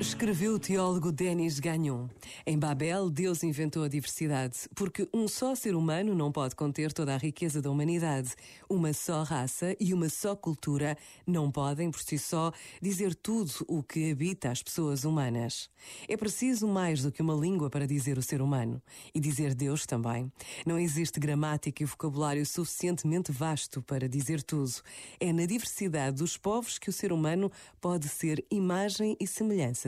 Escreveu o teólogo Denis Gagnon. Em Babel, Deus inventou a diversidade, porque um só ser humano não pode conter toda a riqueza da humanidade. Uma só raça e uma só cultura não podem, por si só, dizer tudo o que habita as pessoas humanas. É preciso mais do que uma língua para dizer o ser humano. E dizer Deus também. Não existe gramática e vocabulário suficientemente vasto para dizer tudo. É na diversidade dos povos que o ser humano pode ser imagem e semelhança